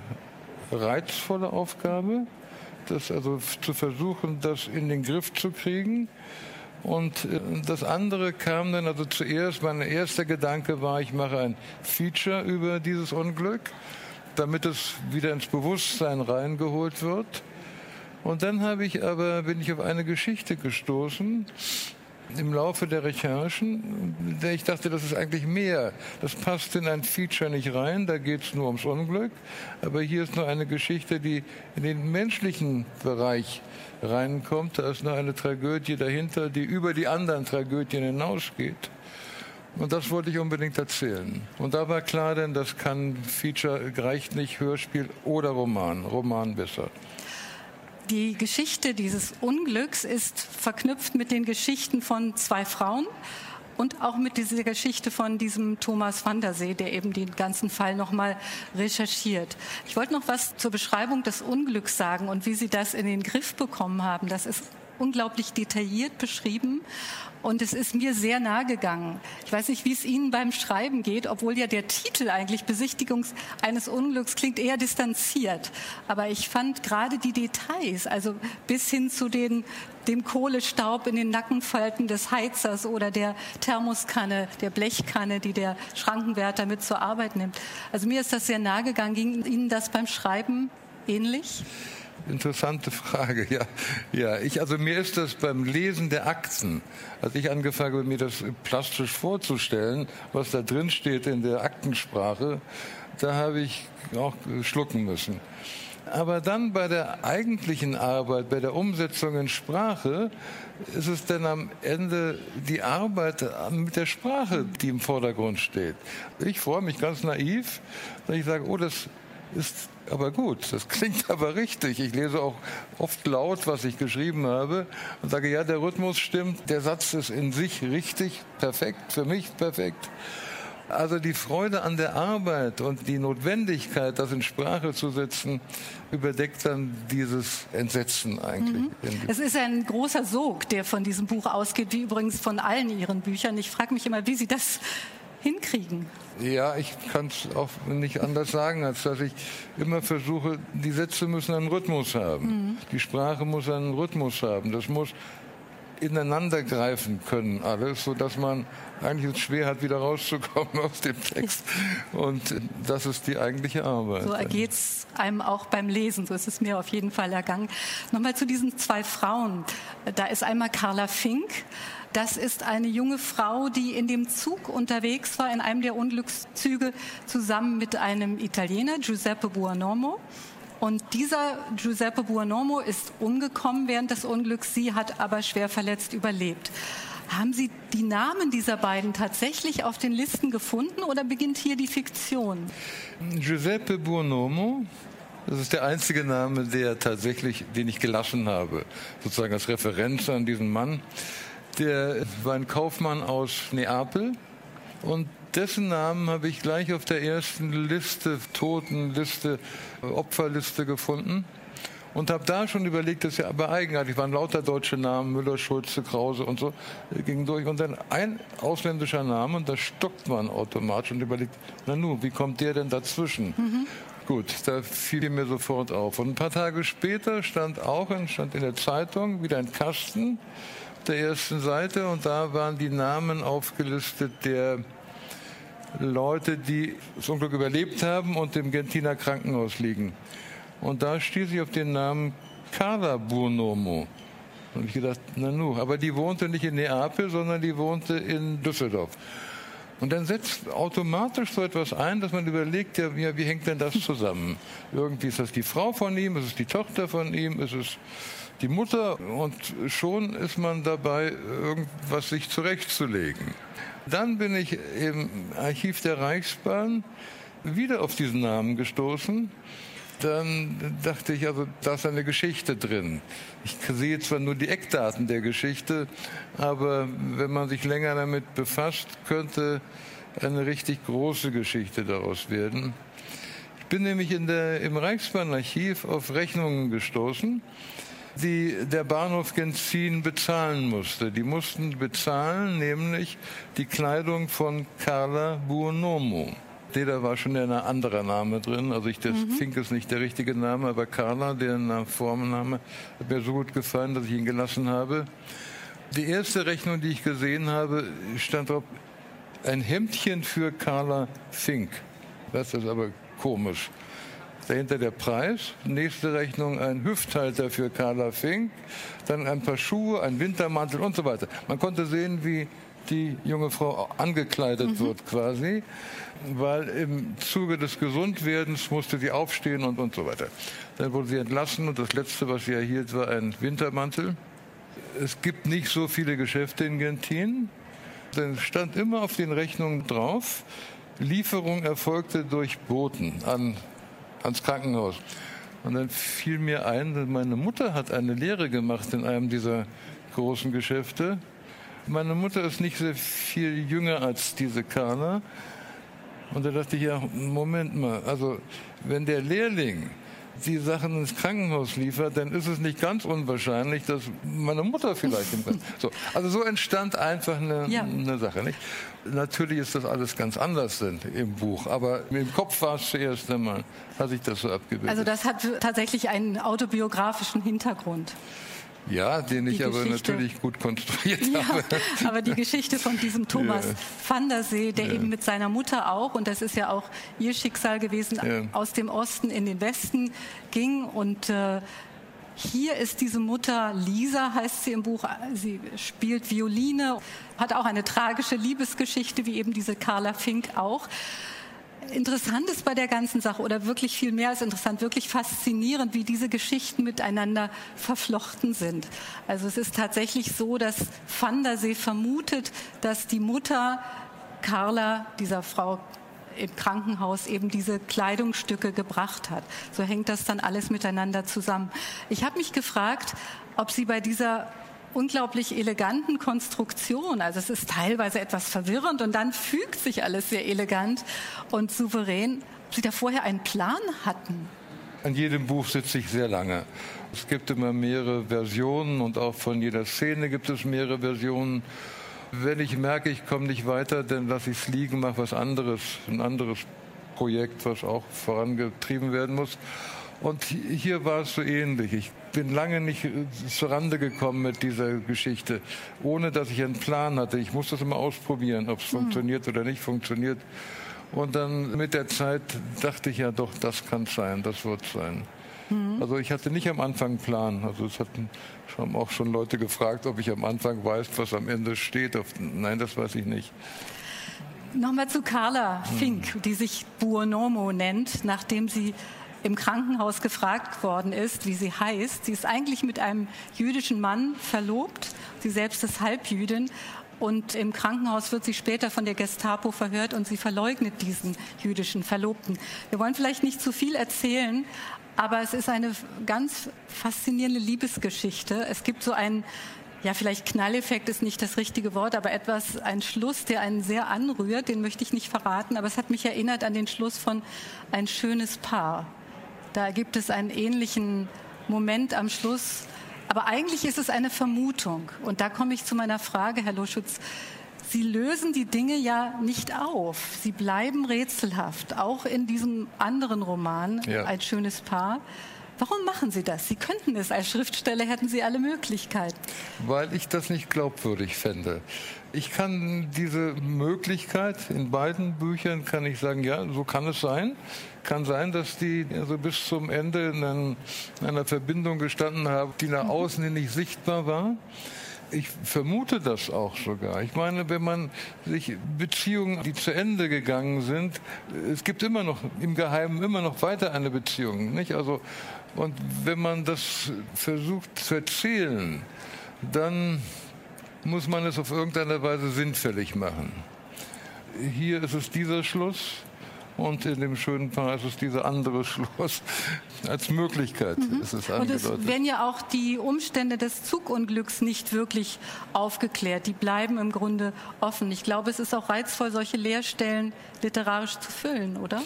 reizvolle Aufgabe das also zu versuchen, das in den Griff zu kriegen. Und äh, das andere kam dann, also zuerst, mein erster Gedanke war, ich mache ein Feature über dieses Unglück, damit es wieder ins Bewusstsein reingeholt wird. Und dann habe ich aber, bin ich auf eine Geschichte gestoßen, im Laufe der Recherchen, der ich dachte, das ist eigentlich mehr. Das passt in ein Feature nicht rein, da geht es nur ums Unglück. Aber hier ist noch eine Geschichte, die in den menschlichen Bereich reinkommt. Da ist noch eine Tragödie dahinter, die über die anderen Tragödien hinausgeht. Und das wollte ich unbedingt erzählen. Und da war klar, denn das kann Feature, reicht nicht Hörspiel oder Roman. Roman besser. Die Geschichte dieses Unglücks ist verknüpft mit den Geschichten von zwei Frauen und auch mit dieser Geschichte von diesem Thomas van der See, der eben den ganzen Fall nochmal recherchiert. Ich wollte noch was zur Beschreibung des Unglücks sagen und wie Sie das in den Griff bekommen haben. Das ist unglaublich detailliert beschrieben und es ist mir sehr nahe gegangen. Ich weiß nicht, wie es Ihnen beim Schreiben geht, obwohl ja der Titel eigentlich Besichtigung eines Unglücks klingt eher distanziert. Aber ich fand gerade die Details, also bis hin zu den, dem Kohlestaub in den Nackenfalten des Heizers oder der Thermoskanne, der Blechkanne, die der Schrankenwärter mit zur Arbeit nimmt. Also mir ist das sehr nahe gegangen. Ging Ihnen das beim Schreiben ähnlich? Interessante Frage, ja. Ja, ich, also mir ist das beim Lesen der Akten, als ich angefangen habe, mir das plastisch vorzustellen, was da drin steht in der Aktensprache, da habe ich auch schlucken müssen. Aber dann bei der eigentlichen Arbeit, bei der Umsetzung in Sprache, ist es dann am Ende die Arbeit mit der Sprache, die im Vordergrund steht. Ich freue mich ganz naiv, dass ich sage, oh, das ist aber gut, das klingt aber richtig. Ich lese auch oft laut, was ich geschrieben habe und sage, ja, der Rhythmus stimmt, der Satz ist in sich richtig, perfekt, für mich perfekt. Also die Freude an der Arbeit und die Notwendigkeit, das in Sprache zu setzen, überdeckt dann dieses Entsetzen eigentlich. Mhm. Es ist ein großer Sog, der von diesem Buch ausgeht, wie übrigens von allen Ihren Büchern. Ich frage mich immer, wie Sie das hinkriegen. Ja, ich kann es auch nicht anders sagen, als dass ich immer versuche, die Sätze müssen einen Rhythmus haben. Mhm. Die Sprache muss einen Rhythmus haben. Das muss ineinander greifen können alles, so dass man eigentlich es schwer hat, wieder rauszukommen aus dem Text. Und das ist die eigentliche Arbeit. So ergeht es einem auch beim Lesen. So ist es mir auf jeden Fall ergangen. Nochmal zu diesen zwei Frauen. Da ist einmal Carla Fink. Das ist eine junge Frau, die in dem Zug unterwegs war, in einem der Unglückszüge, zusammen mit einem Italiener, Giuseppe Buonomo. Und dieser Giuseppe Buonomo ist umgekommen während des Unglücks. Sie hat aber schwer verletzt überlebt. Haben Sie die Namen dieser beiden tatsächlich auf den Listen gefunden oder beginnt hier die Fiktion? Giuseppe Buonomo das ist der einzige Name, der tatsächlich, den ich gelassen habe, sozusagen als Referenz an diesen Mann. Der war ein Kaufmann aus Neapel und dessen Namen habe ich gleich auf der ersten Liste, Totenliste, Opferliste gefunden und habe da schon überlegt, das ist ja aber eigenartig, waren lauter deutsche Namen, Müller, Schulze, Krause und so, ging durch und dann ein ausländischer Name und da stockt man automatisch und überlegt, na nun, wie kommt der denn dazwischen? Mhm. Gut, da fiel mir sofort auf. Und ein paar Tage später stand auch stand in der Zeitung wieder ein Kasten der ersten Seite und da waren die Namen aufgelistet der Leute, die das Unglück überlebt haben und im Gentiner Krankenhaus liegen. Und da stieß ich auf den Namen Carla Burnomo. Und ich gedacht, na nu, aber die wohnte nicht in Neapel, sondern die wohnte in Düsseldorf. Und dann setzt automatisch so etwas ein, dass man überlegt, ja, wie hängt denn das zusammen? Irgendwie ist das die Frau von ihm, ist es die Tochter von ihm, ist es die Mutter und schon ist man dabei, irgendwas sich zurechtzulegen. Dann bin ich im Archiv der Reichsbahn wieder auf diesen Namen gestoßen. Dann dachte ich, also da ist eine Geschichte drin. Ich sehe zwar nur die Eckdaten der Geschichte, aber wenn man sich länger damit befasst, könnte eine richtig große Geschichte daraus werden. Ich bin nämlich in der, im Reichsbahnarchiv auf Rechnungen gestoßen, die der Bahnhof Genzin bezahlen musste. Die mussten bezahlen, nämlich die Kleidung von Carla Buonomo. Da war schon ein anderer Name drin. Also ich, das mhm. Fink ist nicht der richtige Name, aber Carla, der Vorname, hat mir so gut gefallen, dass ich ihn gelassen habe. Die erste Rechnung, die ich gesehen habe, stand drauf, ein Hemdchen für Carla Fink. Das ist aber komisch. Dahinter der Preis. Nächste Rechnung ein Hüfthalter für Carla Fink. Dann ein paar Schuhe, ein Wintermantel und so weiter. Man konnte sehen, wie die junge Frau angekleidet mhm. wird quasi, weil im Zuge des Gesundwerdens musste sie aufstehen und, und so weiter. Dann wurde sie entlassen und das Letzte, was sie erhielt, war ein Wintermantel. Es gibt nicht so viele Geschäfte in Gentin. Dann stand immer auf den Rechnungen drauf, Lieferung erfolgte durch Boten an ans Krankenhaus. Und dann fiel mir ein, meine Mutter hat eine Lehre gemacht in einem dieser großen Geschäfte. Meine Mutter ist nicht sehr viel jünger als diese Carla. Und da dachte ich, ja, Moment mal, also wenn der Lehrling die Sachen ins Krankenhaus liefert, dann ist es nicht ganz unwahrscheinlich, dass meine Mutter vielleicht im so, Also so entstand einfach eine, ja. eine Sache. Nicht? Natürlich ist das alles ganz anders im Buch, aber im Kopf war es zuerst einmal, hat sich das so abgebildet. Also das hat tatsächlich einen autobiografischen Hintergrund. Ja, den ich aber natürlich gut konstruiert ja, habe. Aber die Geschichte von diesem Thomas ja. van der See, der ja. eben mit seiner Mutter auch, und das ist ja auch ihr Schicksal gewesen, ja. aus dem Osten in den Westen ging und äh, hier ist diese Mutter, Lisa heißt sie im Buch, sie spielt Violine, hat auch eine tragische Liebesgeschichte, wie eben diese Carla Fink auch interessant ist bei der ganzen Sache oder wirklich viel mehr als interessant, wirklich faszinierend, wie diese Geschichten miteinander verflochten sind. Also es ist tatsächlich so, dass Van der See vermutet, dass die Mutter Carla, dieser Frau im Krankenhaus eben diese Kleidungsstücke gebracht hat. So hängt das dann alles miteinander zusammen. Ich habe mich gefragt, ob Sie bei dieser unglaublich eleganten Konstruktion. Also es ist teilweise etwas verwirrend und dann fügt sich alles sehr elegant und souverän. Ob Sie da vorher einen Plan hatten? An jedem Buch sitze ich sehr lange. Es gibt immer mehrere Versionen und auch von jeder Szene gibt es mehrere Versionen. Wenn ich merke, ich komme nicht weiter, dann lasse ich es liegen, mache was anderes, ein anderes Projekt, was auch vorangetrieben werden muss. Und hier war es so ähnlich. Ich bin lange nicht äh, zurande gekommen mit dieser Geschichte, ohne dass ich einen Plan hatte. Ich musste es immer ausprobieren, ob es mhm. funktioniert oder nicht funktioniert. Und dann mit der Zeit dachte ich ja doch, das kann sein, das wird sein. Mhm. Also ich hatte nicht am Anfang einen Plan. Also es hatten haben auch schon Leute gefragt, ob ich am Anfang weiß, was am Ende steht. Nein, das weiß ich nicht. Nochmal zu Carla Fink, mhm. die sich Buonomo nennt, nachdem sie im Krankenhaus gefragt worden ist, wie sie heißt. Sie ist eigentlich mit einem jüdischen Mann verlobt. Sie selbst ist Halbjüdin. Und im Krankenhaus wird sie später von der Gestapo verhört und sie verleugnet diesen jüdischen Verlobten. Wir wollen vielleicht nicht zu viel erzählen, aber es ist eine ganz faszinierende Liebesgeschichte. Es gibt so einen ja, vielleicht Knalleffekt ist nicht das richtige Wort, aber etwas, ein Schluss, der einen sehr anrührt, den möchte ich nicht verraten, aber es hat mich erinnert an den Schluss von Ein schönes Paar. Da gibt es einen ähnlichen Moment am Schluss. Aber eigentlich ist es eine Vermutung. Und da komme ich zu meiner Frage, Herr Loschutz. Sie lösen die Dinge ja nicht auf. Sie bleiben rätselhaft. Auch in diesem anderen Roman, ja. Ein schönes Paar. Warum machen Sie das? Sie könnten es. Als Schriftsteller hätten Sie alle Möglichkeiten. Weil ich das nicht glaubwürdig fände. Ich kann diese Möglichkeit in beiden Büchern kann ich sagen, ja, so kann es sein. Kann sein, dass die also bis zum Ende in, einem, in einer Verbindung gestanden haben, die nach außen hin nicht sichtbar war. Ich vermute das auch sogar. Ich meine, wenn man sich Beziehungen, die zu Ende gegangen sind, es gibt immer noch im Geheimen immer noch weiter eine Beziehung, nicht? Also und wenn man das versucht zu erzählen, dann muss man es auf irgendeine Weise sinnfällig machen. Hier ist es dieser Schluss und in dem schönen Paris ist dieser andere Schluss als Möglichkeit. Mhm. Ist es und es werden ja auch die Umstände des Zugunglücks nicht wirklich aufgeklärt. Die bleiben im Grunde offen. Ich glaube, es ist auch reizvoll, solche Leerstellen literarisch zu füllen, oder?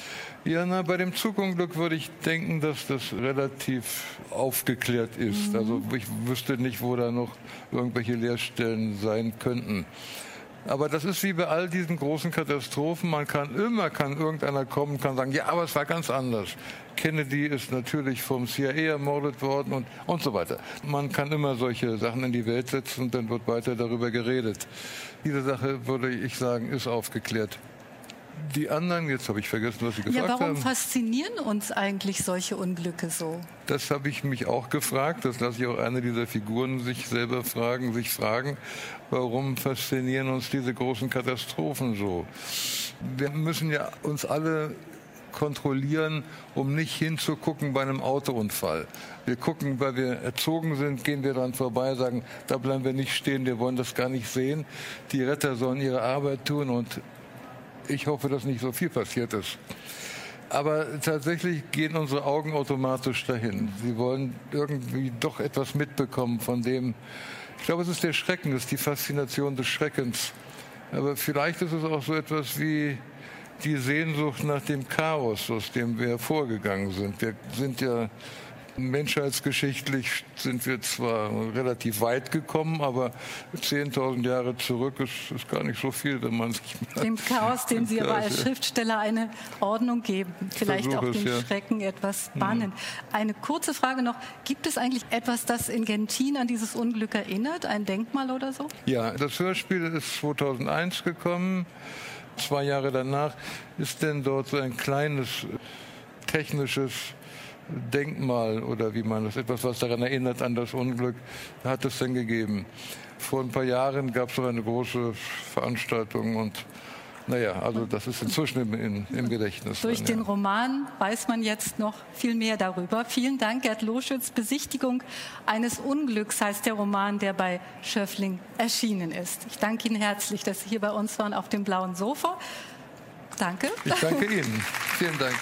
Ja, na, bei dem Zugunglück würde ich denken, dass das relativ aufgeklärt ist. Mhm. Also ich wüsste nicht, wo da noch irgendwelche Leerstellen sein könnten. Aber das ist wie bei all diesen großen Katastrophen. Man kann immer, kann irgendeiner kommen, kann sagen, ja, aber es war ganz anders. Kennedy ist natürlich vom CIA ermordet worden und, und so weiter. Man kann immer solche Sachen in die Welt setzen und dann wird weiter darüber geredet. Diese Sache, würde ich sagen, ist aufgeklärt. Die anderen, jetzt habe ich vergessen, was Sie gefragt haben. Ja, warum haben. faszinieren uns eigentlich solche Unglücke so? Das habe ich mich auch gefragt. Das lasse ich auch eine dieser Figuren sich selber fragen, sich fragen, warum faszinieren uns diese großen Katastrophen so? Wir müssen ja uns alle kontrollieren, um nicht hinzugucken bei einem Autounfall. Wir gucken, weil wir erzogen sind, gehen wir dran vorbei, sagen, da bleiben wir nicht stehen, wir wollen das gar nicht sehen. Die Retter sollen ihre Arbeit tun und ich hoffe, dass nicht so viel passiert ist. Aber tatsächlich gehen unsere Augen automatisch dahin. Sie wollen irgendwie doch etwas mitbekommen von dem. Ich glaube, es ist der Schrecken, es ist die Faszination des Schreckens. Aber vielleicht ist es auch so etwas wie die Sehnsucht nach dem Chaos, aus dem wir hervorgegangen sind. Wir sind ja Menschheitsgeschichtlich sind wir zwar relativ weit gekommen, aber 10.000 Jahre zurück ist, ist, gar nicht so viel, wenn man sich Dem Chaos, dem Sie aber als Schriftsteller eine Ordnung geben, vielleicht auch den ja. Schrecken etwas bannen. Eine kurze Frage noch. Gibt es eigentlich etwas, das in Gentin an dieses Unglück erinnert? Ein Denkmal oder so? Ja, das Hörspiel ist 2001 gekommen. Zwei Jahre danach ist denn dort so ein kleines technisches Denkmal oder wie man das, etwas, was daran erinnert an das Unglück, hat es denn gegeben. Vor ein paar Jahren gab es so eine große Veranstaltung und naja, also das ist inzwischen im, in, im Gedächtnis. Durch drin, den ja. Roman weiß man jetzt noch viel mehr darüber. Vielen Dank, Gerd Loschütz. Besichtigung eines Unglücks heißt der Roman, der bei Schöffling erschienen ist. Ich danke Ihnen herzlich, dass Sie hier bei uns waren auf dem blauen Sofa. Danke. Ich danke Ihnen. Vielen Dank.